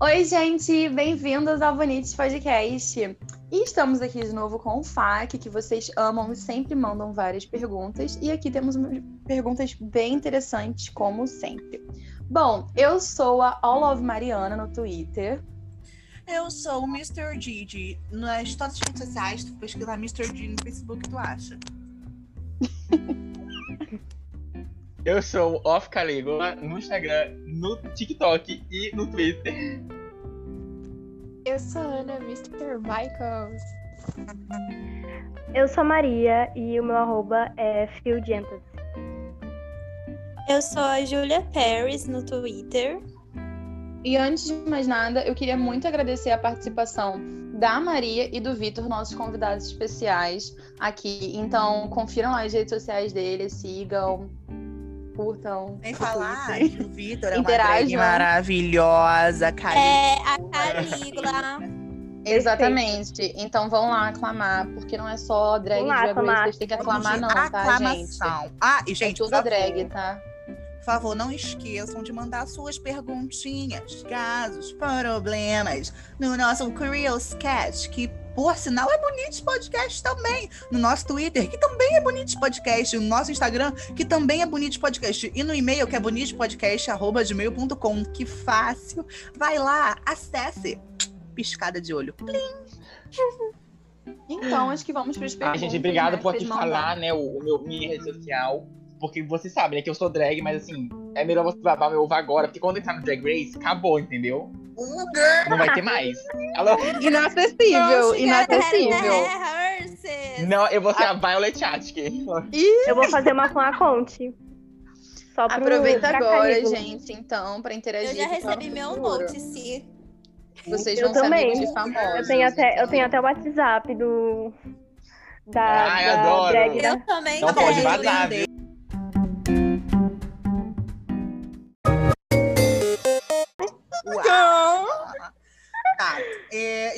Oi, gente, bem-vindos ao Bonites Podcast. E estamos aqui de novo com o FAQ, que vocês amam e sempre mandam várias perguntas. E aqui temos perguntas bem interessantes, como sempre. Bom, eu sou a All of Mariana no Twitter. Eu sou o Mr. Gigi. Nas todas as redes sociais, tu pesquisar Mr. Gigi no Facebook, tu acha. Eu sou Off Calígula no Instagram, no TikTok e no Twitter. Eu sou Ana, Mr. Michaels. Eu sou Maria e o meu arroba é Fieldientas. Eu sou a Julia Paris no Twitter. E antes de mais nada, eu queria muito agradecer a participação da Maria e do Vitor, nossos convidados especiais aqui. Então, confiram lá as redes sociais deles, sigam, curtam. Sem falar que o Vitor é uma drag maravilhosa, Calígula. É, a Calígula. Exatamente. Então vão lá aclamar, porque não é só drag lá, de drag vocês têm que aclamar não, tá, gente? Ah, e gente, é tudo drag, tá? Por favor, não esqueçam de mandar suas perguntinhas, casos, problemas no nosso Curious Cat, que por sinal, é Bonitos Podcast também. No nosso Twitter, que também é Bonitos Podcast. No nosso Instagram, que também é Bonitos Podcast. E no e-mail, que é bonitospodcast.gmail.com. Que fácil. Vai lá, acesse. Piscada de olho. Plim. Então, acho que vamos para as perguntas. Ai, gente, obrigado né, por aqui falar, né, o, o meu, minha rede social. Porque você sabe, né, que eu sou drag, mas assim, é melhor você babar meu ovo agora, porque quando entrar no Drag Race, acabou, entendeu? Não vai ter mais. Alô? Inacessível, inacessível. Não, eu vou ser a Violet Chachki. Eu vou fazer uma com a Conte. Só pro, Aproveita agora, gente, então, pra interagir. Eu já recebi meu notice. Vocês eu vão também. ser de famosos. Eu tenho até, então. eu tenho até o WhatsApp do. Da, Ai, da adoro. drag, né? Eu também Não pode vazar, viu?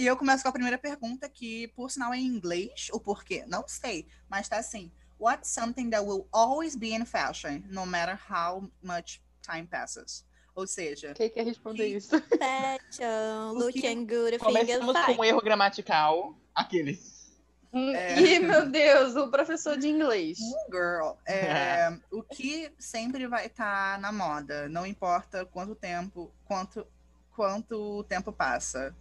E eu começo com a primeira pergunta, que por sinal é em inglês. O porquê? Não sei. Mas tá assim. What's something that will always be in fashion, no matter how much time passes? Ou seja, Quem quer responder Que- isso? Fashion, looking good, Começamos com um erro gramatical. Aqueles. É. Ih, meu Deus, o professor de inglês. girl, é, o que sempre vai estar na moda, não importa quanto tempo, quanto, quanto tempo passa.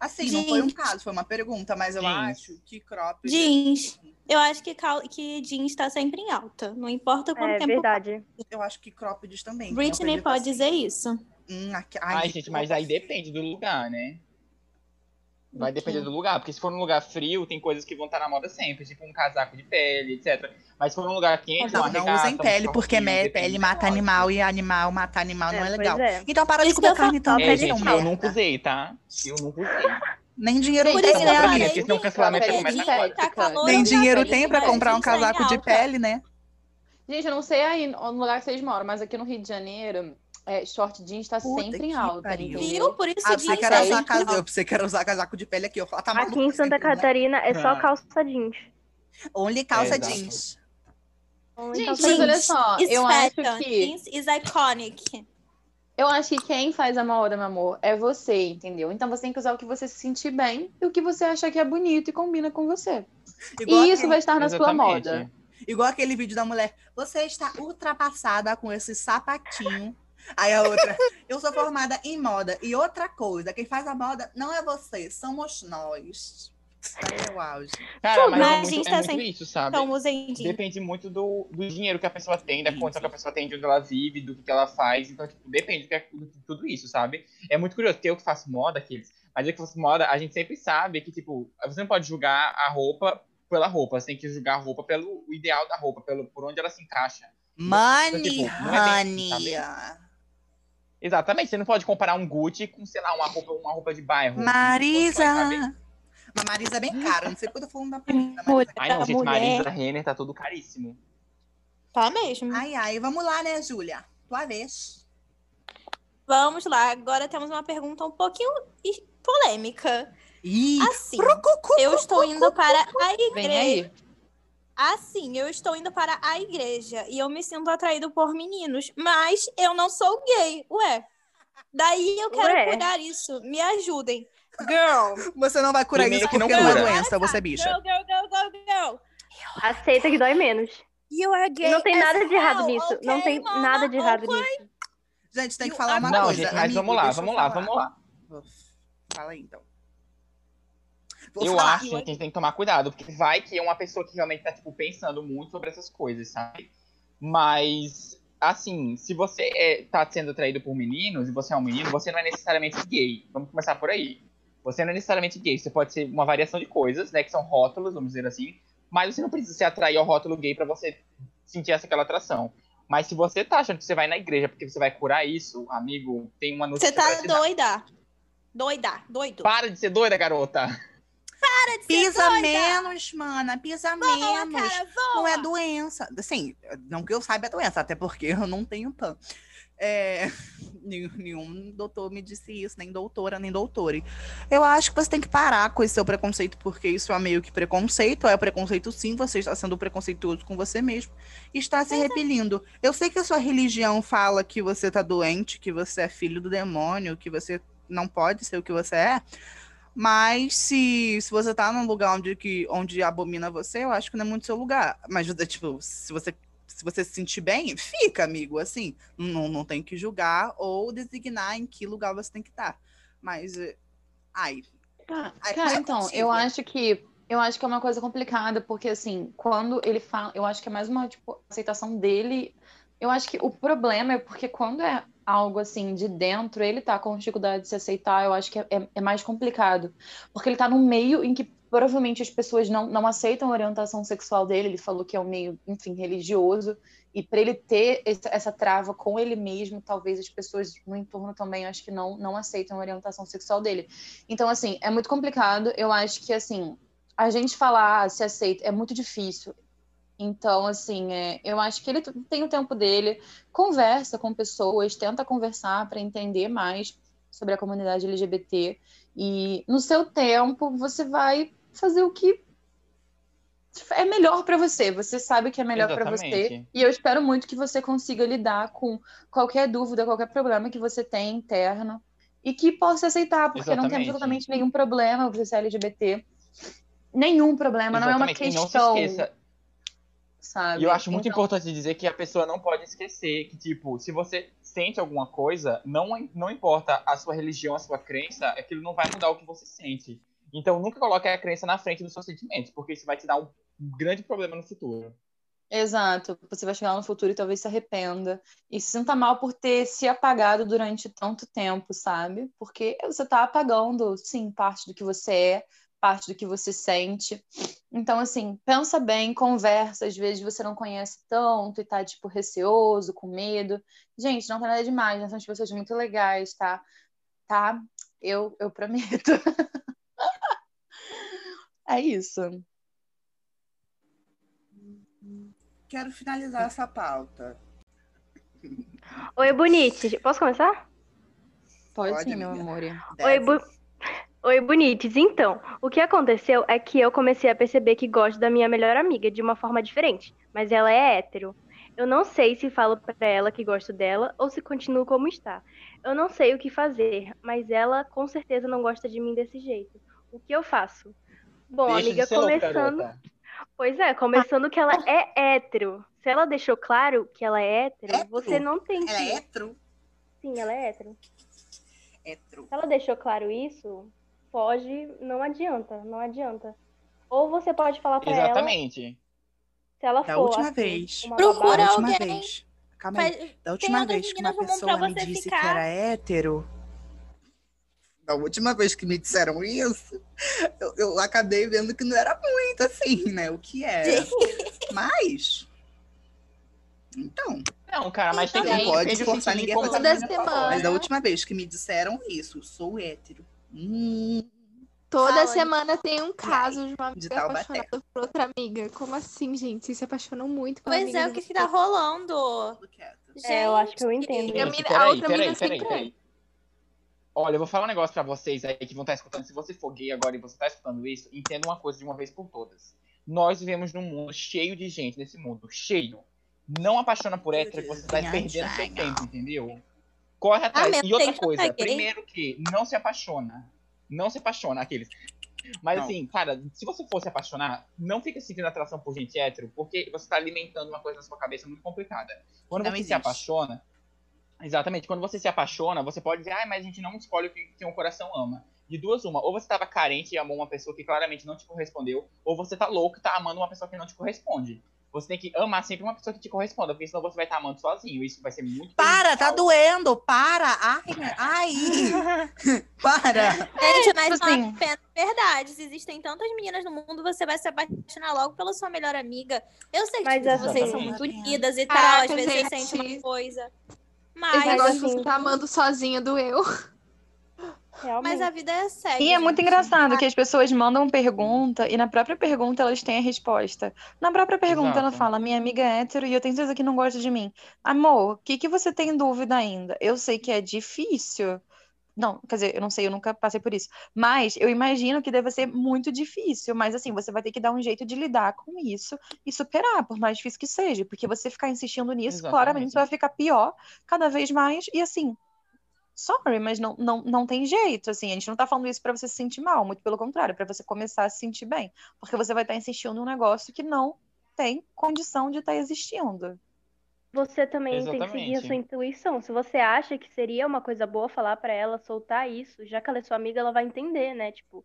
Assim, não foi um Jeans. caso, foi uma pergunta, mas eu Jeans. acho que crop. Jeans. Eu acho que, cal- que jeans tá sempre em alta. Não importa quanto É tempo. verdade. Eu acho que cropped também. que Britney pode assim, dizer isso. Hum, aqui- Ai, gente, mas aí depende do lugar, né? Vai depender do lugar, porque se for num lugar frio, tem coisas que vão estar na moda sempre, tipo um casaco de pele, etc. Mas se for num lugar quente, Não, uma não regata, usem um pele, porque me- depende pele mata animal e animal matar animal não é legal. é. Então para de comer carne então, É, pele gente, não eu nunca usei, tá? Eu nunca usei. Nem dinheiro tem, né, pra amiga? porque senão o cancelamento Pele começa agora. Tá Nem dinheiro tem pra pra comprar um tá casaco de pele, né? Gente, eu não sei aí no lugar que vocês moram, mas aqui no Rio de Janeiro, é, short jeans tá Puta sempre em que alta, pariu. Viu? Por isso Ah, jeans você quer tá usar casaco, alta. você quer usar casaco de pele aqui, eu falo, tá Aqui em Santa né? Catarina é só Ah. calça jeans. Only calça É, jeans. Gente, Calça mas jeans. olha só, It's eu acho que Jeans is iconic. eu acho que quem faz a moda, meu amor, é você, entendeu? Então você tem que usar o que você se sentir bem e o que você achar que é bonito e combina com você. Igual e isso aquele- vai estar na sua moda. Igual aquele vídeo da mulher, você está ultrapassada com esse sapatinho. Aí a outra, eu sou formada em moda. E outra coisa, quem faz a moda não é você, somos nós. Aí é o auge. Cara, mas, Mas é a muito, gente é tá muito isso, sabe? Então. Depende muito do, do dinheiro que a pessoa tem, da Sim, condição que a pessoa tem, de onde ela vive, do que, ela faz. Então, tipo, depende do que é- de tudo isso, sabe? É muito curioso, eu que faço moda, aqueles, mas eu que faço moda, a gente sempre sabe que, tipo, você não pode julgar a roupa pela roupa, você tem que julgar a roupa pelo ideal da roupa, pelo, por onde ela se encaixa. Money, tipo, não é bem honey. assim, Exatamente, você não pode comparar um Gucci com, sei lá, uma roupa, uma roupa de bairro. Marisa. Mas Marisa é bem cara, não sei porque eu tô falando da Marisa. mas- Mulher. Ai, não, gente, mulher. Marisa Renner tá tudo caríssimo. Tá mesmo. Ai, ai, vamos lá, né, Júlia? Tua vez. Vamos lá. Agora temos uma pergunta um pouquinho polêmica. Ih, Assim, eu estou indo para a Vem igreja. Assim, eu estou indo para a igreja e eu me sinto atraído por meninos, mas eu não sou gay. Ué, Daí eu quero Ué. curar isso. Me ajudem. Girl. Você não vai curar Primeiro isso que não porque não é cura. doença, você é bicha. Girl, girl, girl, girl, girl. Aceita que dói menos. You are gay não tem nada de errado nisso. Não okay, tem mama? nada de errado Okay? nisso. Gente, tem que falar uma Não, coisa. gente, mas amigo, vamos lá, vamos lá, falar. vamos lá. Fala aí, então. Vou eu falar. acho que a gente tem que tomar cuidado, porque vai que é uma pessoa que realmente tá, tipo, pensando muito sobre essas coisas, sabe? Mas, assim, se você é, tá sendo atraído por meninos e você é um menino, você não é necessariamente gay. Vamos começar por aí. Você não é necessariamente gay, você pode ser uma variação de coisas, né, que são rótulos, vamos dizer assim, mas você não precisa se atrair ao rótulo gay pra você sentir essa aquela atração. Mas se você tá achando que você vai na igreja porque você vai curar isso, amigo, tem uma notícia Você tá dar. doida. Doida, doido. Para de ser doida, garota. Para de ser Pisa doida. menos, mana. Pisa Voa, menos. cara. Não é doença. Assim, não que eu saiba é doença, até porque eu não tenho PAN. É, nenhum, doutor me disse isso, nem doutora, nem doutore. Eu acho que você tem que parar com esse seu preconceito, porque isso é meio que preconceito. É preconceito sim, você está sendo preconceituoso com você mesmo e está se repelindo. Eu sei que a sua religião fala que você tá doente, que você é filho do demônio, que você não pode ser o que você é. Mas se, se você tá num lugar onde, que, onde abomina você, eu acho que não é muito seu lugar. Mas, tipo, se você, se você se sentir bem, fica, amigo. Assim, não, não tem que julgar ou designar em que lugar você tem que estar. Mas, eh, ai, Ah, Ai, cara, é então, eu acho que eu acho que é uma coisa complicada, porque assim, quando ele fala, eu acho que é mais uma tipo, aceitação dele. Eu acho que o problema é porque quando é algo assim de dentro, ele tá com dificuldade de se aceitar, eu acho que é, é- é mais complicado. Porque ele tá num meio em que provavelmente as pessoas não, não aceitam a orientação sexual dele, ele falou que é um meio, enfim, religioso, e para ele ter esse- essa trava com ele mesmo, talvez as pessoas no entorno também acho que não, não aceitam a orientação sexual dele. Então, assim, é muito complicado. Eu acho que, assim, a gente falar ah, se aceita é muito difícil. Então, assim, é, eu acho que ele tem o tempo dele, conversa com pessoas, tenta conversar para entender mais sobre a comunidade LGBT. E no seu tempo, você vai fazer o que é melhor para você. Você sabe o que é melhor para você. Exatamente. E eu espero muito que você consiga lidar com qualquer dúvida, qualquer problema que você tem interno e que possa aceitar, porque não tem Exatamente. absolutamente nenhum problema você ser LGBT. Nenhum problema, não é uma Exatamente. E não se questão, esqueça, sabe? E eu acho muito Então, importante dizer que a pessoa não pode esquecer que, tipo, se você sente alguma coisa, não, não importa a sua religião, a sua crença, aquilo não vai mudar o que você sente. Então nunca coloque a crença na frente dos seus sentimentos, porque isso vai te dar um grande problema no futuro. Exato. Você vai chegar lá no futuro e talvez se arrependa. E se sinta mal por ter se apagado durante tanto tempo, sabe? Porque você tá apagando, sim, parte do que você é, parte do que você sente. Então, assim, pensa bem, conversa. Às vezes você não conhece tanto e tá, tipo, receoso, com medo. Gente, não tem nada demais, nós somos pessoas muito legais, tá? Tá? Eu, eu prometo. É isso. quero finalizar essa pauta. Oi, Bonites. Posso começar? Pode, Pode, sim, meu amor. Oi. Bu... Oi, Bonites. Então, o que aconteceu é que eu comecei a perceber que gosto da minha melhor amiga de uma forma diferente, mas ela é hétero. Eu não sei se falo pra ela que gosto dela ou se continuo como está. Eu não sei o que fazer, mas ela com certeza não gosta de mim desse jeito. O que eu faço? Bom, Deixa de amiga, começando. Pois é, começando que ela é hétero. Se ela deixou claro que ela é hétero, Hétero? você não tem que. Ela é hétero? Sim, ela é hétero. Hétero. Se ela deixou claro isso, foge, não adianta, não adianta. Ou você pode falar pra ela, Exatamente. se ela Da for última assim, vez. uma Procura Da última alguém. vez. Calma aí. Da última vez que uma pessoa me disse ficar. que era hétero. Da última vez que me disseram isso, eu, eu acabei vendo que não era muito assim, né? O que era. Mas. Então, Não, cara, mas tem que Então, não pode forçar ninguém a fazer mas da última vez que me disseram isso, sou hétero. Hum, Toda Fala, semana tem um caso de uma amiga apaixonada por outra amiga. Como assim, gente? Vocês se apaixonam muito pela Pois amiga é, o que que tá rolando? quieto. É, eu acho que eu entendo. A Gente, mina- a peraí, outra peraí, mina peraí, peraí. Olha, eu vou falar um negócio pra vocês aí que vão estar escutando. Se você for gay agora e você tá escutando isso, entenda uma coisa de uma vez por todas. Nós vivemos num mundo cheio de gente nesse mundo, cheio. Não apaixona por hétero que você tá perdendo seu tempo, entendeu? Corre atrás. mesmo, e outra coisa, primeiro que não se apaixona. Não se apaixona, aqueles. Mas Não. assim, cara, se você for se apaixonar, não fica sentindo atração por gente hétero, porque você tá alimentando uma coisa na sua cabeça muito complicada. Quando Não você existe. se apaixona, exatamente, quando você se apaixona, você pode dizer, ah, mas a gente não escolhe o que, que um coração ama. De duas, uma, ou você tava carente e amou uma pessoa que claramente não te correspondeu, ou você tá louco e tá amando uma pessoa que não te corresponde. Você tem que amar sempre uma pessoa que te corresponda, porque senão você vai estar amando sozinho. Isso vai ser muito Para, tá doendo, para. Ai, ai. para. Gente, mas tipo não assim- verdades. Existem tantas meninas no mundo, você vai se apaixonar logo pela sua melhor amiga. Eu sei que Mas tipo, vocês são muito unidas e tal, Caraca, às vezes gente. sente uma coisa. Esse Mas, Mas negócio de assim- você tá amando sozinha doeu. Realmente. mas a vida é séria. E é muito engraçado que as pessoas mandam pergunta e na própria pergunta elas têm a resposta. Na própria pergunta ela Exato. fala: Minha amiga é hétero e eu tenho certeza que não gosta de mim. Amor, o que que você tem dúvida ainda? Eu sei que é difícil. Não, quer dizer, eu não sei, eu nunca passei por isso. Mas eu imagino que deve ser muito difícil. Mas assim, você vai ter que dar um jeito de lidar com isso e superar, por mais difícil que seja. Porque você ficar insistindo nisso, claramente Exatamente. você vai ficar pior cada vez mais. E assim, sorry, mas não, não, não tem jeito, assim, a gente não tá falando isso pra você se sentir mal, muito pelo contrário, pra você começar a se sentir bem, porque você vai estar insistindo num negócio que não tem condição de estar existindo. Você também tem que seguir a Exatamente. sua intuição. Se você acha que seria uma coisa boa falar pra ela soltar isso, já que ela é sua amiga, ela vai entender, né? Tipo,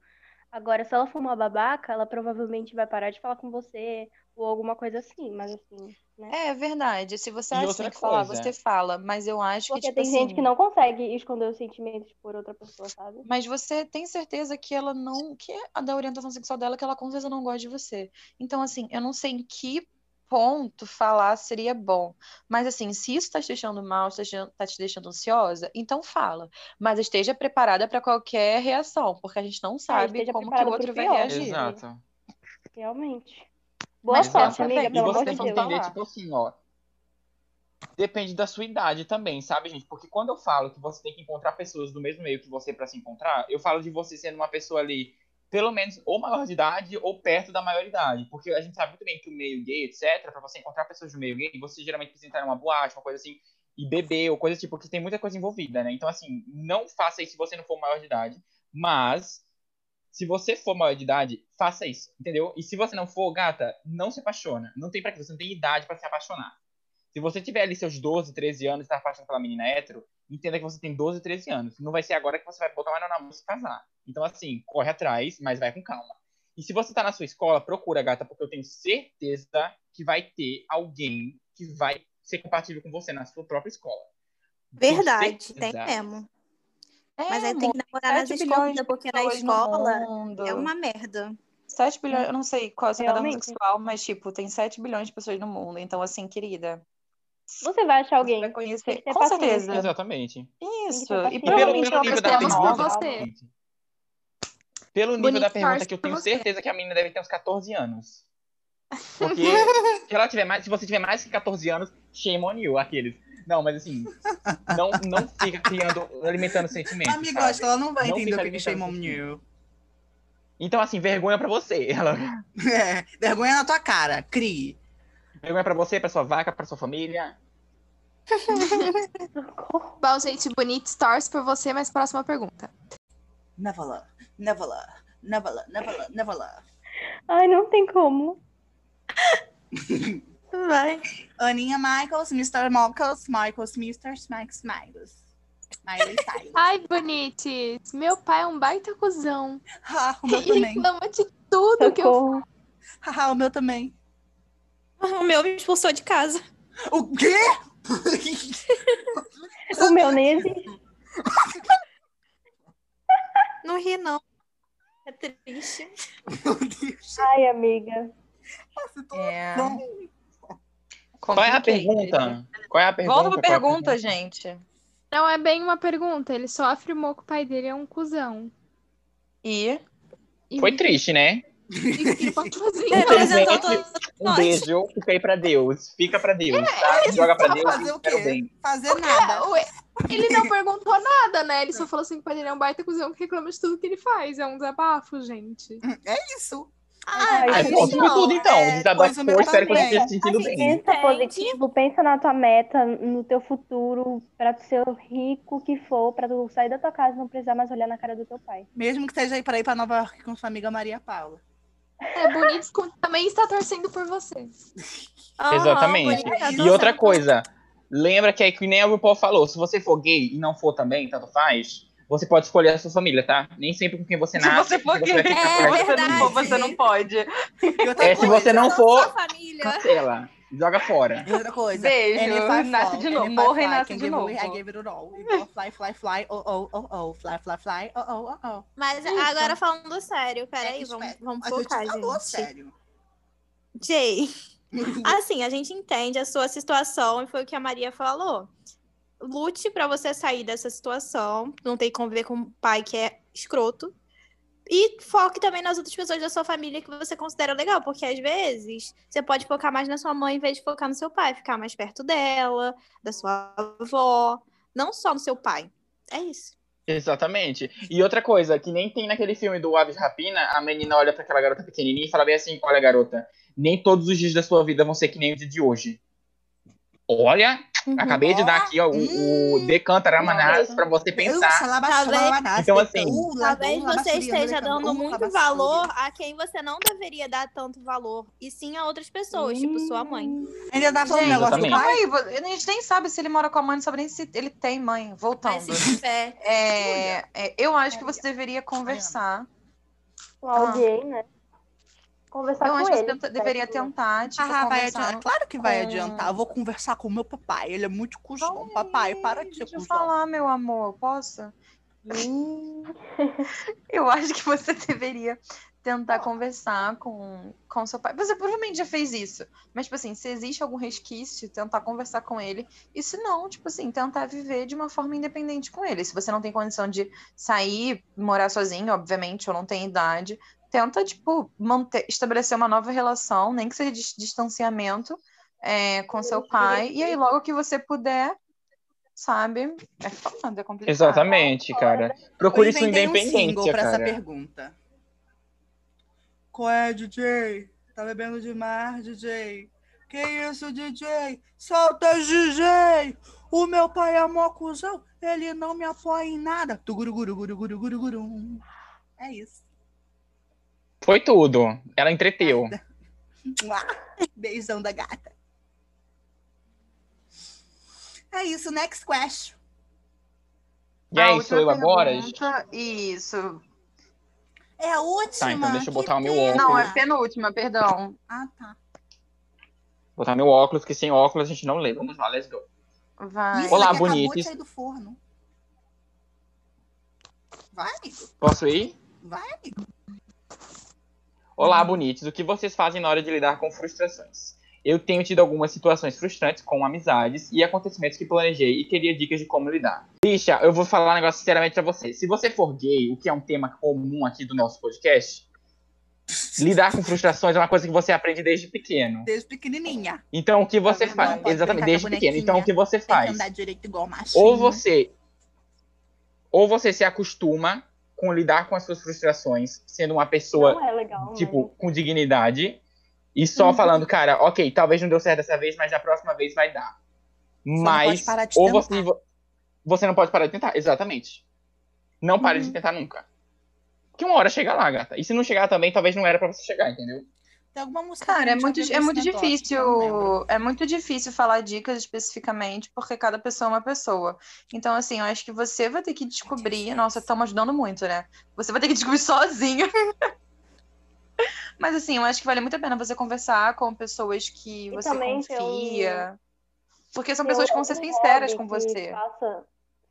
agora se ela for uma babaca, ela provavelmente vai parar de falar com você ou alguma coisa assim, mas assim, né? É verdade, se você E acha que tem que falar, você fala, mas eu acho que, Porque tipo tem gente assim, que não consegue esconder os sentimentos por outra pessoa, sabe? Mas você tem certeza que ela não, que é da orientação sexual dela, que ela com certeza não gosta de você. Então, assim, eu não sei em que ponto falar seria bom. Mas, assim, se isso tá te deixando mal, tá te deixando- tá te deixando ansiosa, então fala. Mas esteja preparada para qualquer reação, porque a gente não sabe esteja como que o outro vai pior. reagir. Exato. Realmente. Boa Mas sorte, amiga, E pelo você amor tem que entender, tipo assim, ó. Depende da sua idade também, sabe, gente? Porque quando eu falo que você tem que encontrar pessoas do mesmo meio que você pra se encontrar, eu falo de você sendo uma pessoa ali, pelo menos, ou maior de idade ou perto da maioridade. Porque a gente sabe muito bem que o meio gay, etc., pra você encontrar pessoas do meio gay, você geralmente precisa entrar numa boate, uma coisa assim, e beber, ou coisa tipo, que tem muita coisa envolvida, né? Então, assim, não faça isso se você não for maior de idade. Mas, se você for maior de idade, faça isso, entendeu? E se você não for, gata, não se apaixona. Não tem pra quê, você não tem idade pra se apaixonar. Se você tiver ali seus 12, 13 anos e tá apaixonado pela menina hétero, entenda que você tem 12, 13 anos. Não vai ser agora que você vai botar mais na e se casar. Então, assim, corre atrás, mas vai com calma. E se você tá na sua escola, procura, gata, porque eu tenho certeza que vai ter alguém que vai ser compatível com você na sua própria escola. Verdade, tem mesmo. É, Mas aí tem amor, que namorar nas 7 bilhões de escolas, porque na escola é uma merda. 7 bilhões, eu não sei qual é seu padrão Realmente. sexual, mas, tipo, tem 7 bilhões de pessoas no mundo. Então, assim, querida, Você vai achar você alguém. vai Tem conhecer. Com paciência. certeza. Exatamente. Isso. E pelo, provavelmente é pelo uma nível pessoa nova. pergunta, você. pelo nível Bonito da pergunta que eu tenho certeza que a menina deve ter uns 14 anos. Porque se ela tiver mais, se você tiver mais que 14 anos, shame on you, aqueles. Não, mas assim, não, não fica criando, alimentando sentimentos. Amigo, sabe? acho que ela não vai Não entender o que que shame on alimentando you. Então, assim, vergonha pra você. Ela... É, vergonha na tua cara, crie. Vergonha pra você, pra sua vaca, pra sua família. Bom, gente, bonito torce por você, mas próxima pergunta. Love, never love, never love. Ai, não tem como. Vai. Aninha Michaels, Mr. Michaels, Michaels, Mr. Max Michaels. Ai, bonites, meu pai é um baita cuzão. Ah, o meu Ele também. reclama de tudo que eu Socorro. Haha, o meu também. O meu me expulsou de casa. O quê? O meu nem. Não ri, não. É triste. Meu Deus. Ai, amiga. É. Qual é a pergunta? Qual é a pergunta? Volta pra é a pergunta, gente. Não é bem uma pergunta, ele só afirmou que o pai dele é um cuzão. E E Foi triste, né? ele? É, Um beijo, fica aí pra Deus. Fica pra Deus, tá? Joga pra Deus Fazer e o quê? bem. Fazer nada. Ele não perguntou nada, né? Ele só falou assim que o pai dele é um baita cuzão que reclama de tudo que ele faz. É um desabafo, gente. É isso. Ah, Ai, Ah, não. tudo, então. é, Desabafo espero que você esteja se sentindo Assim, bem. Pensa positivo, pensa na tua meta, no teu futuro, pra tu ser o rico que for, pra tu sair da tua casa e não precisar mais olhar na cara do teu pai. Mesmo que seja aí para ir para Nova York com sua amiga Maria Paula. É, Bonitos com- também está torcendo por você. Aham, Exatamente. bonita, tô E outra coisa, lembra que é que nem o RuPaul falou, se você for gay e não for também, tanto faz, você pode escolher a sua família, tá? Nem sempre com quem você Se nasce. você for que É se você não for, você não pode. E outra É, se coisa, você não for, cancela. Joga fora. E outra coisa. Beijo, N5 nasce de novo, N5 morra e nasce de novo. I gave it all. Fly, fly, fly, oh, oh, oh, oh. Fly, fly, fly, oh, oh, oh, oh. Mas agora falando sério, peraí, É, vamos, vamos A gente focar, falou sério. Jay, assim, a gente entende a sua situação e foi o que a Maria falou. Lute pra você sair dessa situação, não ter que conviver com um pai que é escroto. E foque também nas outras pessoas da sua família que você considera legal, porque às vezes você pode focar mais na sua mãe em vez de focar no seu pai, ficar mais perto dela, da sua avó, não só no seu pai. É isso. Exatamente. E outra coisa, que nem tem naquele filme do Aves Rapina, a menina olha pra aquela garota pequenininha e fala bem assim, olha garota, nem todos os dias da sua vida vão ser que nem o dia de hoje. Olha, acabei de dar aqui ó, o, o Decanta Ramanás pra você pensar. Talvez- Então, assim, Talvez você esteja dando muito valor a quem você não deveria dar tanto valor, e sim a outras pessoas, tipo sua mãe. Ainda dá falando um negócio do pai? A gente nem sabe se ele mora com a mãe, não sabe nem se ele tem mãe. Voltando. Mas se tiver. É, é, eu acho que você deveria conversar. Com alguém, né? Conversar Eu com acho que ele. você tenta- deveria tentar, tipo, Ah, vai conversar. adiantar. Claro que vai com- adiantar. Eu vou conversar com o meu papai. Ele é muito cuzão. Papai, para de ser Deixa eu falar, meu amor, posso? Eu acho que você deveria tentar conversar com, com seu pai. Você provavelmente já fez isso. Mas, tipo assim, se existe algum resquício, tentar conversar com ele. E se não, tipo assim, tentar viver de uma forma independente com ele. Se você não tem condição de sair, morar sozinho, obviamente, ou não tem idade, tenta, tipo, manter, estabelecer uma nova relação, nem que seja de distanciamento é, com seu pai. E aí, logo que você puder, sabe? É foda, é complicado. Exatamente, cara. Procure sua inventei um independência, pra essa cara. pergunta. Qual é, DJ? Tá bebendo demais, DJ? Que isso, DJ? Solta, DJ! O meu pai é mó cuzão, ele não me apoia em nada. Tuguruguruguruguruguruguru. É isso. Foi tudo. Ela entreteu. Beijão da gata. É isso, next question. E A aí, sou eu agora? pergunta- Isso. É a última. Tá, então deixa eu que botar o meu pena. Não, óculos. é penúltima, perdão. Ah, tá. Botar meu óculos, que sem óculos a gente não lê. Vamos lá, let's go. Vai. Isso Olá, acabou bonitos. do forno. Vai, amigo. Posso ir? Vai, amigo. Olá, bonitos. O que vocês fazem na hora de lidar com frustrações? Eu tenho tido algumas situações frustrantes com amizades e acontecimentos que planejei e queria dicas de como lidar. Bicha, eu vou falar um negócio sinceramente pra você. Se você for gay, o que é um tema comum aqui do nosso podcast, lidar com frustrações é uma coisa que você aprende desde pequeno. Desde pequenininha. Então, o que você Não faz? Exatamente, desde pequeno. Então, o que você faz? andar direito igual machinho. Ou você ou você se acostuma com lidar com as suas frustrações, sendo uma pessoa é legal, tipo, com dignidade. E só falando, cara, ok, talvez não deu certo dessa vez, mas da próxima vez vai dar. não Mas, pode parar de ou tentar. você, você não pode parar de tentar, exatamente. Não pare Uhum. de tentar nunca. Que uma hora chega lá, gata. E se não chegar também, talvez não era pra você chegar, entendeu? Tem alguma música Cara, que é muito, é muito difícil. É muito difícil falar dicas especificamente, porque cada pessoa é uma pessoa. Então, assim, eu acho que você vai ter que descobrir. Nossa, estamos ajudando muito, né? Você vai ter que descobrir sozinha. Mas assim, eu acho que vale muito a pena você conversar com pessoas que E você um- confia. Porque são pessoas que vão ser sinceras com que você. faça-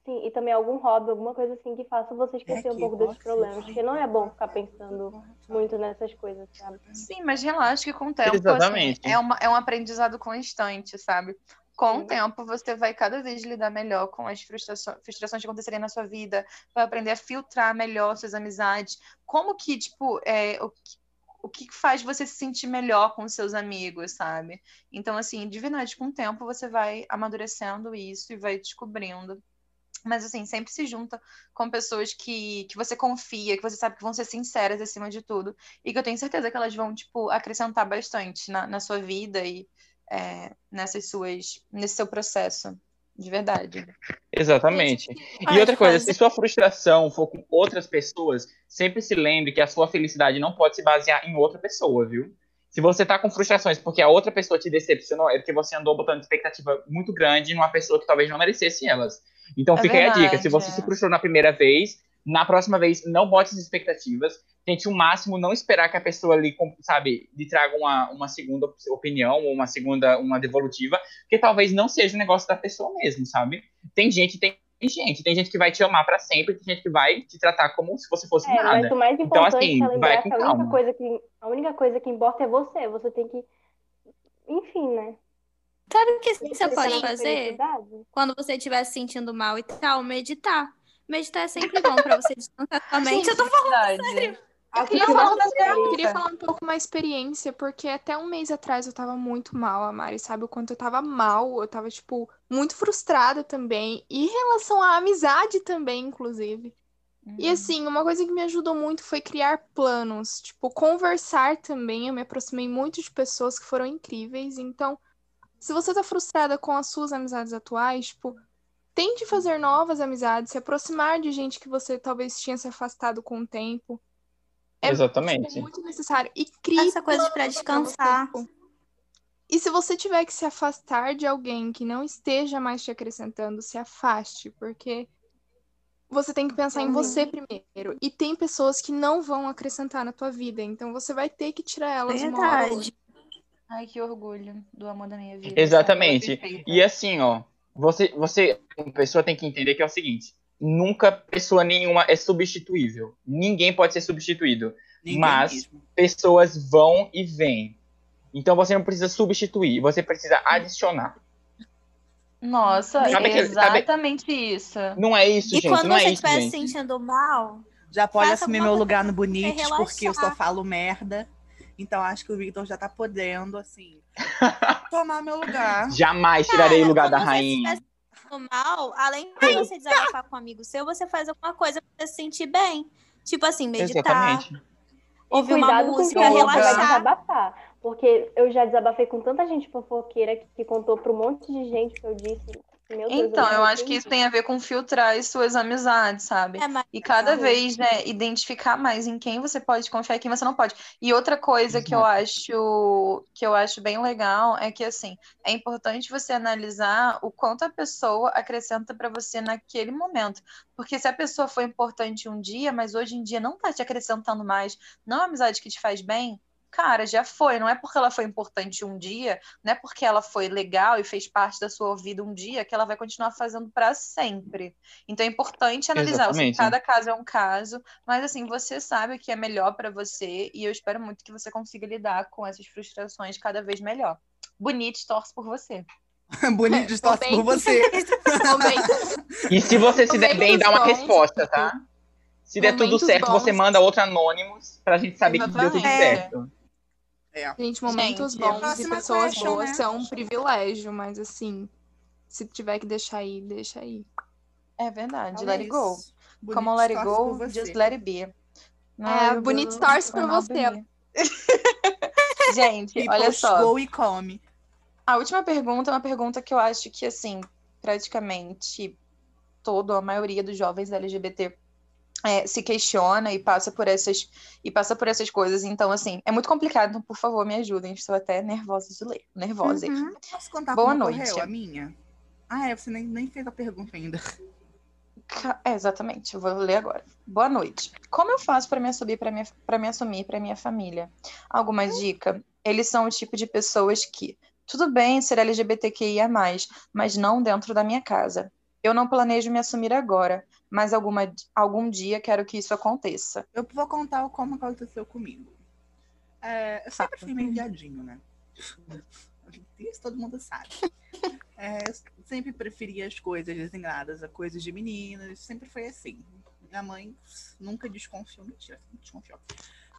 Sim, e também algum hobby, alguma coisa assim que faça você esquecer um que pouco desses problemas. Porque não é bom ficar pensando muito nessas coisas, sabe? Sim, mas relaxa que com o tempo, assim, Exatamente. é, uma, é um aprendizado constante, sabe? Com o tempo, você vai cada vez lidar melhor com as frustrações, frustrações que acontecerem na sua vida, vai aprender a filtrar melhor suas amizades. Como que, tipo, é, o, que- o que faz você se sentir melhor com seus amigos, sabe? Então, assim, de verdade, com o tempo, você vai amadurecendo isso e vai descobrindo. Mas assim, sempre se junta com pessoas que, que você confia, que você sabe que vão ser sinceras acima de tudo. E que eu tenho certeza que elas vão, tipo, acrescentar bastante na, na sua vida e é, nessas suas. nesse seu processo. De verdade. Exatamente. E outra coisa, se sua frustração for com outras pessoas, sempre se lembre que a sua felicidade não pode se basear em outra pessoa, viu? Se você tá com frustrações porque a outra pessoa te decepcionou, é porque você andou botando expectativa muito grande numa pessoa que talvez não merecesse elas. Então É fica aí a dica, verdade, se você é. se frustrou na primeira vez, na próxima vez não bote as expectativas, tente o máximo não esperar que a pessoa ali, sabe, lhe traga uma, uma segunda op- opinião ou uma segunda, uma devolutiva, porque talvez não seja o negócio da pessoa mesmo, sabe? Tem gente, tem gente, tem gente que vai te amar pra sempre, tem gente que vai te tratar como se você fosse É, mas nada. o mais importante assim, é vai lembrar que a única, calma. coisa que, a única coisa que importa é você. Você tem que. Enfim, né? Sabe o que você Pensar pode fazer? Quando você estiver se sentindo mal e tal, meditar. Meditar é sempre bom pra você descansar sua mente. Eu tô verdade. Eu queria, falar, eu queria falar um pouco uma experiência, porque até um mês atrás eu tava muito mal, a Mari sabe o quanto eu tava mal, eu tava, tipo, muito frustrada também, e em relação à amizade também, inclusive. E assim, uma coisa que me ajudou muito foi criar planos, tipo, conversar também. Eu me aproximei muito de pessoas que foram incríveis. Então, se você tá frustrada com as suas amizades atuais, tipo, tente fazer novas amizades, se aproximar de gente que você talvez tinha se afastado com o tempo. É Exatamente. muito necessário. E crie Essa coisa você, descansar. tipo. E se você tiver que se afastar de alguém que não esteja mais te acrescentando, se afaste, porque você tem que pensar em Uhum. você primeiro. E tem pessoas que não vão acrescentar na tua vida, então você vai ter que tirar elas uma hora. Verdade. Ai, que orgulho do amor da minha vida. Exatamente. Pessoa E assim, ó, você, você, uma pessoa tem que entender que é o seguinte: nunca pessoa nenhuma é substituível. Ninguém pode ser substituído. Ninguém Mas- mesmo. Pessoas vão e vêm. Então você não precisa substituir, você precisa adicionar. Nossa, Sabe é aquele- sabe- exatamente isso. Não é isso, E gente. quando não é você estiver se gente. sentindo mal, Já pode assumir meu lugar no você porque eu só falo merda. Então acho que o Victor já tá podendo, assim, tomar meu lugar. Jamais tirarei o lugar da rainha. se mal, além de você desabafar com um amigo seu, você faz alguma coisa pra você se sentir bem. Tipo assim, meditar, Exatamente. ouvir uma com música, você vai relaxar. desabafar. Porque eu já desabafei com tanta gente fofoqueira que, que contou pra um monte de gente que eu disse. Deus, Então, não eu acho que isso tem a ver com filtrar as suas amizades, sabe? É, mas E cada vez, né, identificar mais em quem você pode confiar e quem você não pode. E outra coisa que eu acho que eu acho bem legal é que assim, é importante você analisar o quanto a pessoa acrescenta pra você naquele momento. Porque se a pessoa foi importante um dia, mas hoje em dia não tá te acrescentando mais, não é uma amizade que te faz bem, cara, já foi. Não é porque ela foi importante um dia, não é porque ela foi legal e fez parte da sua vida um dia que ela vai continuar fazendo pra sempre. Então é importante analisar. Exatamente. cada caso é um caso, mas assim, você sabe o que é melhor pra você e eu espero muito que você consiga lidar com essas frustrações cada vez melhor. Bonito, torce por você. Bonites torce por você. E se você se der bem, dá uma bons, resposta, tá? Se der tudo Momentos certo, você bons. manda outro Anonymous pra gente saber que deu tudo Exatamente. Certo. Gente, momentos Gente, bons e pessoas question, boas né? são um privilégio, mas assim, se tiver que deixar aí, deixa aí. É verdade, let it go. Bonites Como let it go, just let it be. É, bonito torce por você. Gente, People olha só. go e come. A última pergunta é uma pergunta que eu acho que, assim, praticamente todo, a maioria dos jovens LGBT é, se questiona e passa por essas e passa por essas coisas. Então, assim, é muito complicado. Então, por favor, me ajudem. Estou até nervosa de ler. Nervosa. Uhum. Posso contar Boa noite. ocorreu a minha? Ah, é, você nem, nem fez a pergunta ainda. É, exatamente, eu vou ler agora. Boa noite. Como eu faço para me assumir para minha para me assumir para minha família? Alguma dica? Eles são o tipo de pessoas que tudo bem ser LGBTQIA+, mas não dentro da minha casa. Eu não planejo me assumir agora, mas alguma, algum dia quero que isso aconteça. Eu vou contar como aconteceu comigo. É, eu sempre fui meio viadinho, né? Isso todo mundo sabe. É, eu sempre preferia as coisas desenhadas a coisas de meninas. Sempre foi assim. Minha mãe nunca desconfiou. Mentira, desconfiou.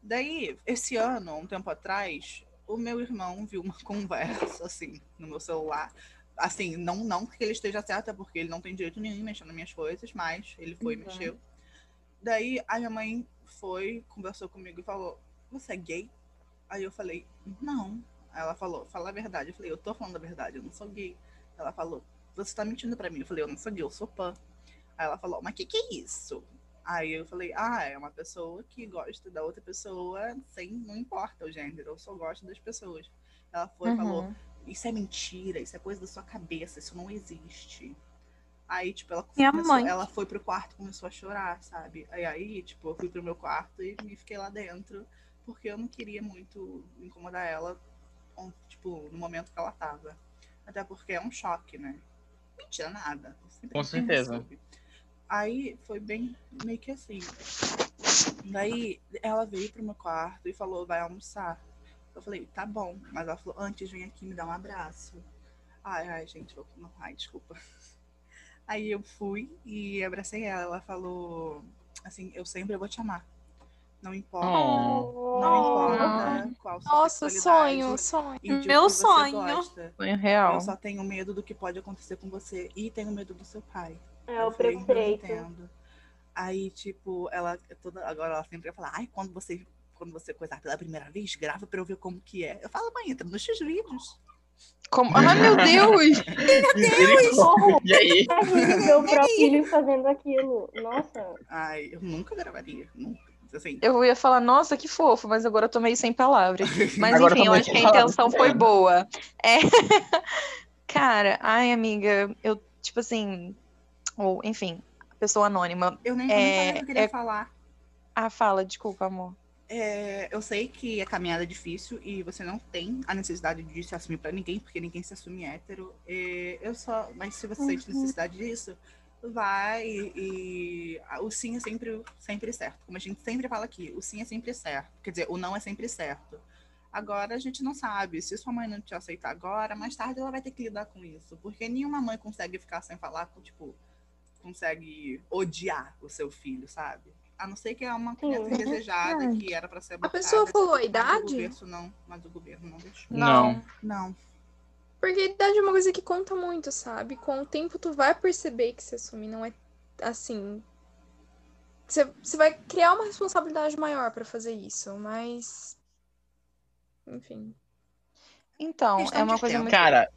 Daí, esse ano, um tempo atrás, o meu irmão viu uma conversa, assim, no meu celular, Assim, não, não porque ele esteja certo, é porque ele não tem direito nenhum em mexer nas minhas coisas, mas ele foi e Uhum. mexeu. Daí a minha mãe foi, conversou comigo e falou: Você é gay? Aí eu falei: Não. Aí ela falou: Fala a verdade. Eu falei: Eu tô falando a verdade, eu não sou gay. Ela falou: Você tá mentindo pra mim. Eu falei: Eu não sou gay, eu sou pan. Aí ela falou: Mas o que, que é isso? Aí eu falei: Ah, é uma pessoa que gosta da outra pessoa sem. Não importa o gênero, eu só gosto das pessoas. Ela foi e falou: Uhum. Isso é mentira, isso é coisa da sua cabeça, isso não existe. Aí, tipo, ela, Minha começou- mãe. ela foi pro quarto e começou a chorar, sabe? Aí, aí, tipo, eu fui pro meu quarto e me fiquei lá dentro, porque eu não queria muito incomodar ela, tipo, no momento que ela tava. Até porque é um choque, né? Mentira, nada. Com certeza. Aí foi bem meio que assim. Daí ela veio pro meu quarto e falou, vai almoçar. Eu falei, tá bom. Mas ela falou, antes vem aqui me dar um abraço. Ai, ai, gente, vou... não, ai, desculpa. Aí eu fui e abracei ela. Ela falou assim, eu sempre vou te amar. Não importa. Oh. Não importa qual sua Nossa, sonho, sonho. Meu sonho. gosta. Sonho real. Eu só tenho medo do que pode acontecer com você e tenho medo do seu pai. É Eu o falei, "Não preceito. entendo. Aí, tipo, ela toda agora ela sempre vai falar, ai, quando você quando você coisar pela primeira vez, grava pra eu ver como que é. Eu falo, mãe, entra nos X vídeos. Como... Ai, meu Deus! Misericórdia. E aí? Meu próprio filho fazendo aquilo. Nossa. Ai, eu nunca gravaria. Nunca. Assim, Eu ia falar, nossa, que fofo, mas agora eu tô meio sem palavras. Mas Agora enfim, eu acho que a intenção foi boa. É. Cara, ai, amiga, eu, tipo assim, ou, enfim, pessoa anônima. eu nem, É, falei o que eu queria é- falar. Ah, fala, desculpa, amor. É, eu sei que a caminhada é difícil e você não tem a necessidade de se assumir pra ninguém, porque ninguém se assume hétero. É, eu só, mas se você sente necessidade disso, vai e a- o sim é sempre, sempre certo. Como a gente sempre fala aqui, o sim é sempre certo. Quer dizer, o não é sempre certo. Agora a gente não sabe. Se sua mãe não te aceitar agora, mais tarde ela vai ter que lidar com isso. Porque nenhuma mãe consegue ficar sem falar com, tipo, consegue odiar o seu filho, sabe? A não ser que é uma criança Sim. indesejada que era pra ser A abortada. pessoa falou a Mas o idade? governo não, mas o governo não deixou. Não. Não. Porque a idade é uma coisa que conta muito, sabe? Com o tempo tu vai perceber que se assumir não é assim. Você, vai criar uma responsabilidade maior pra fazer isso, mas. Enfim. Então, é uma coisa tempo. muito. Cara,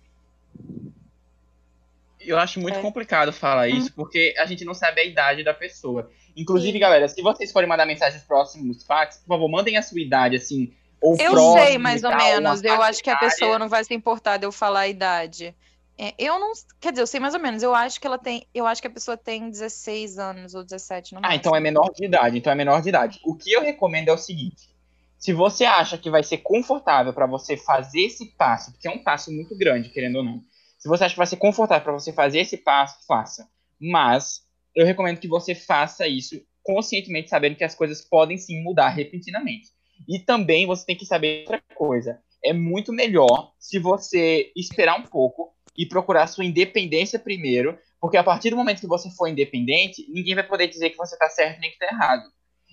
eu acho muito É. complicado falar isso, porque a gente não sabe a idade da pessoa. Inclusive, Sim. galera, se vocês forem mandar mensagem nos próximos fax, por favor, mandem a sua idade, assim, ou Eu próximo sei mais ou tal, menos. Eu acho que a pessoa não vai se importar de eu falar a idade. É, eu não. Quer dizer, eu sei mais ou menos. Eu acho que ela tem. Eu acho que a pessoa tem 16 anos ou 17 no Ah, máximo. então é menor de idade, então é menor de idade. O que eu recomendo é o seguinte: se você acha que vai ser confortável pra você fazer esse passo, porque é um passo muito grande, querendo ou não. Se você acha que vai ser confortável pra você fazer esse passo, faça. Mas eu recomendo que você faça isso conscientemente, sabendo que as coisas podem sim mudar repentinamente. E também você tem que saber outra coisa. É muito melhor se você esperar um pouco e procurar sua independência primeiro, porque a partir do momento que você for independente, ninguém vai poder dizer que você está certo nem que está errado.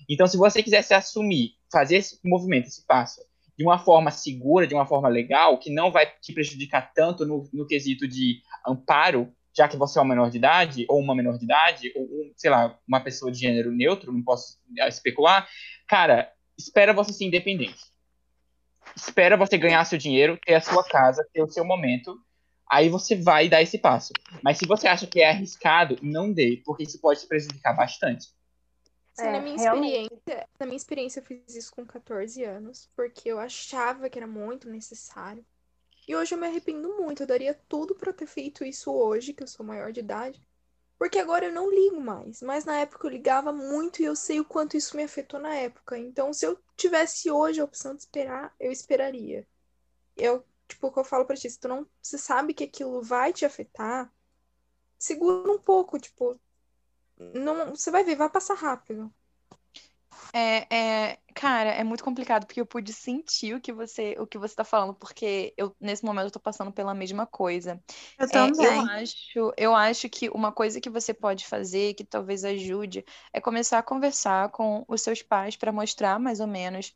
Então, se você quiser se assumir, fazer esse movimento, esse passo, de uma forma segura, de uma forma legal, que não vai te prejudicar tanto no, no quesito de amparo, já que você é um menor de idade, ou uma menor de idade, ou, um, sei lá, uma pessoa de gênero neutro, não posso ah, especular, cara, espera você ser independente. Espera você ganhar seu dinheiro, ter a sua casa, ter o seu momento, aí você vai dar esse passo. Mas se você acha que é arriscado, não dê, porque isso pode te prejudicar bastante. É, na minha realmente. experiência, na minha experiência, eu fiz isso com 14 anos, porque eu achava que era muito necessário. E hoje eu me arrependo muito. Eu daria tudo pra ter feito isso hoje, que eu sou maior de idade. Porque agora eu não ligo mais. Mas na época eu ligava muito e eu sei o quanto isso me afetou na época. Então, se eu tivesse hoje a opção de esperar, eu esperaria. Eu, tipo, o que eu falo pra ti, se tu não, você sabe que aquilo vai te afetar, segura um pouco, tipo, não, você vai ver, vai passar rápido. É, é, cara, é muito complicado porque eu pude sentir o que você, o que você tá falando, porque eu, nesse momento, eu tô passando pela mesma coisa. Eu É, também. eu acho, eu acho que uma coisa que você pode fazer, que talvez ajude, é começar a conversar com os seus pais para mostrar mais ou menos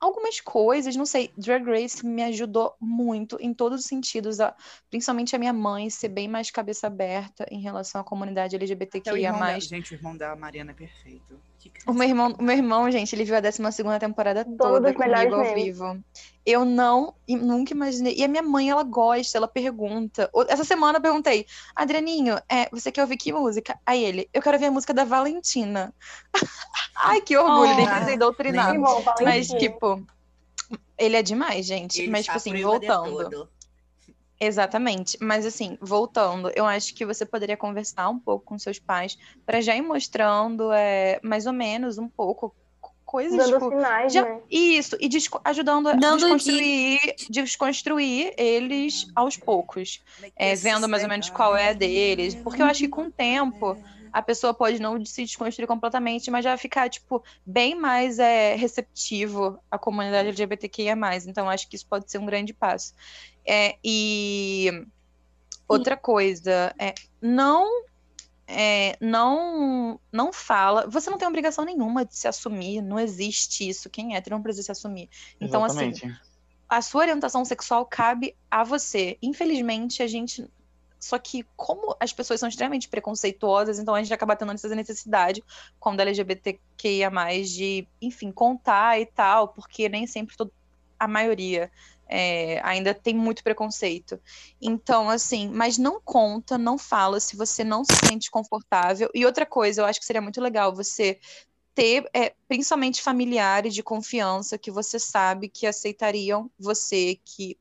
algumas coisas, não sei, Drag Race me ajudou muito em todos os sentidos, a- principalmente a minha mãe ser bem mais cabeça aberta em relação à comunidade Até o LGBTQIA+. irmão da... Gente, o irmão da Mariana é perfeito. O meu irmão, o meu irmão, gente, ele viu a 12ª temporada Dono toda dos melhores comigo ao memes. vivo. Eu não, e nunca imaginei. E a minha mãe, ela gosta, ela pergunta. Essa semana eu perguntei, Adrianinho, é, você quer ouvir que música? Aí ele, eu quero ouvir a música da Valentina. Ai, que orgulho, nem Oh. precisei doutrinar. Nem- Mas, tipo, ele é demais, gente. Ele Mas, tipo assim, voltando. Exatamente. Mas assim, voltando, eu acho que você poderia conversar um pouco com seus pais para já ir mostrando é, mais ou menos um pouco co- coisas Dando tipo, sinais, já- né? isso e ajudando a Dando desconstruir, desconstruir eles aos poucos, é, vendo mais ou menos qual é a deles, porque eu acho que com o tempo a pessoa pode não se desconstruir completamente, mas já ficar, tipo, bem mais é, receptivo à comunidade LGBTQIA+. Então, acho que isso pode ser um grande passo. É, e outra coisa, é, não, é, não, não fala... Você não tem obrigação nenhuma de se assumir, não existe isso. Quem é hétero não precisa se assumir. Então, assim, a sua orientação sexual cabe a você. Infelizmente, a gente. Só que, como as pessoas são extremamente preconceituosas, então a gente acaba tendo essa necessidade, da LGBTQIA, de, enfim, contar e tal, porque nem sempre todo- a maioria é, ainda tem muito preconceito. Então, assim, mas não conta, não fala se você não se sente confortável. E outra coisa, eu acho que seria muito legal você ter, é, principalmente familiares de confiança que você sabe que aceitariam você, que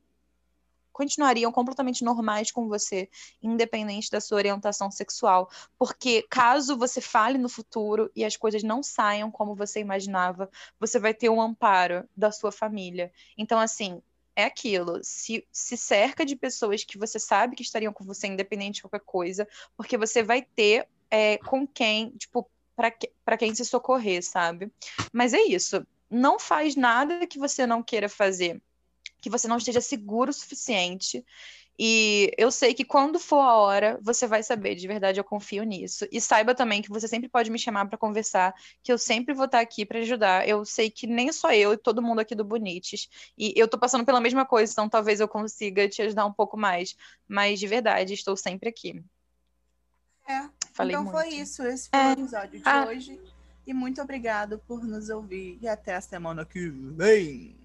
continuariam completamente normais com você, independente da sua orientação sexual. Porque caso você fale no futuro e as coisas não saiam como você imaginava, você vai ter um amparo da sua família. Então, assim, é aquilo. Se, se cerca de pessoas que você sabe que estariam com você, independente de qualquer coisa, porque você vai ter é, com quem, tipo, para quem se socorrer, sabe? Mas é isso. Não faz nada que você não queira fazer, que você não esteja seguro o suficiente. E eu sei que quando for a hora, você vai saber, de verdade, eu confio nisso. E saiba também que você sempre pode me chamar para conversar, que eu sempre vou estar aqui para ajudar. Eu sei que nem só eu e todo mundo aqui do Bonites. E eu tô passando pela mesma coisa, então talvez eu consiga te ajudar um pouco mais. Mas de verdade, estou sempre aqui. É, Falei então muito. foi isso. Esse foi É. o episódio de Ah. hoje. E muito obrigado por nos ouvir. E até a semana que vem.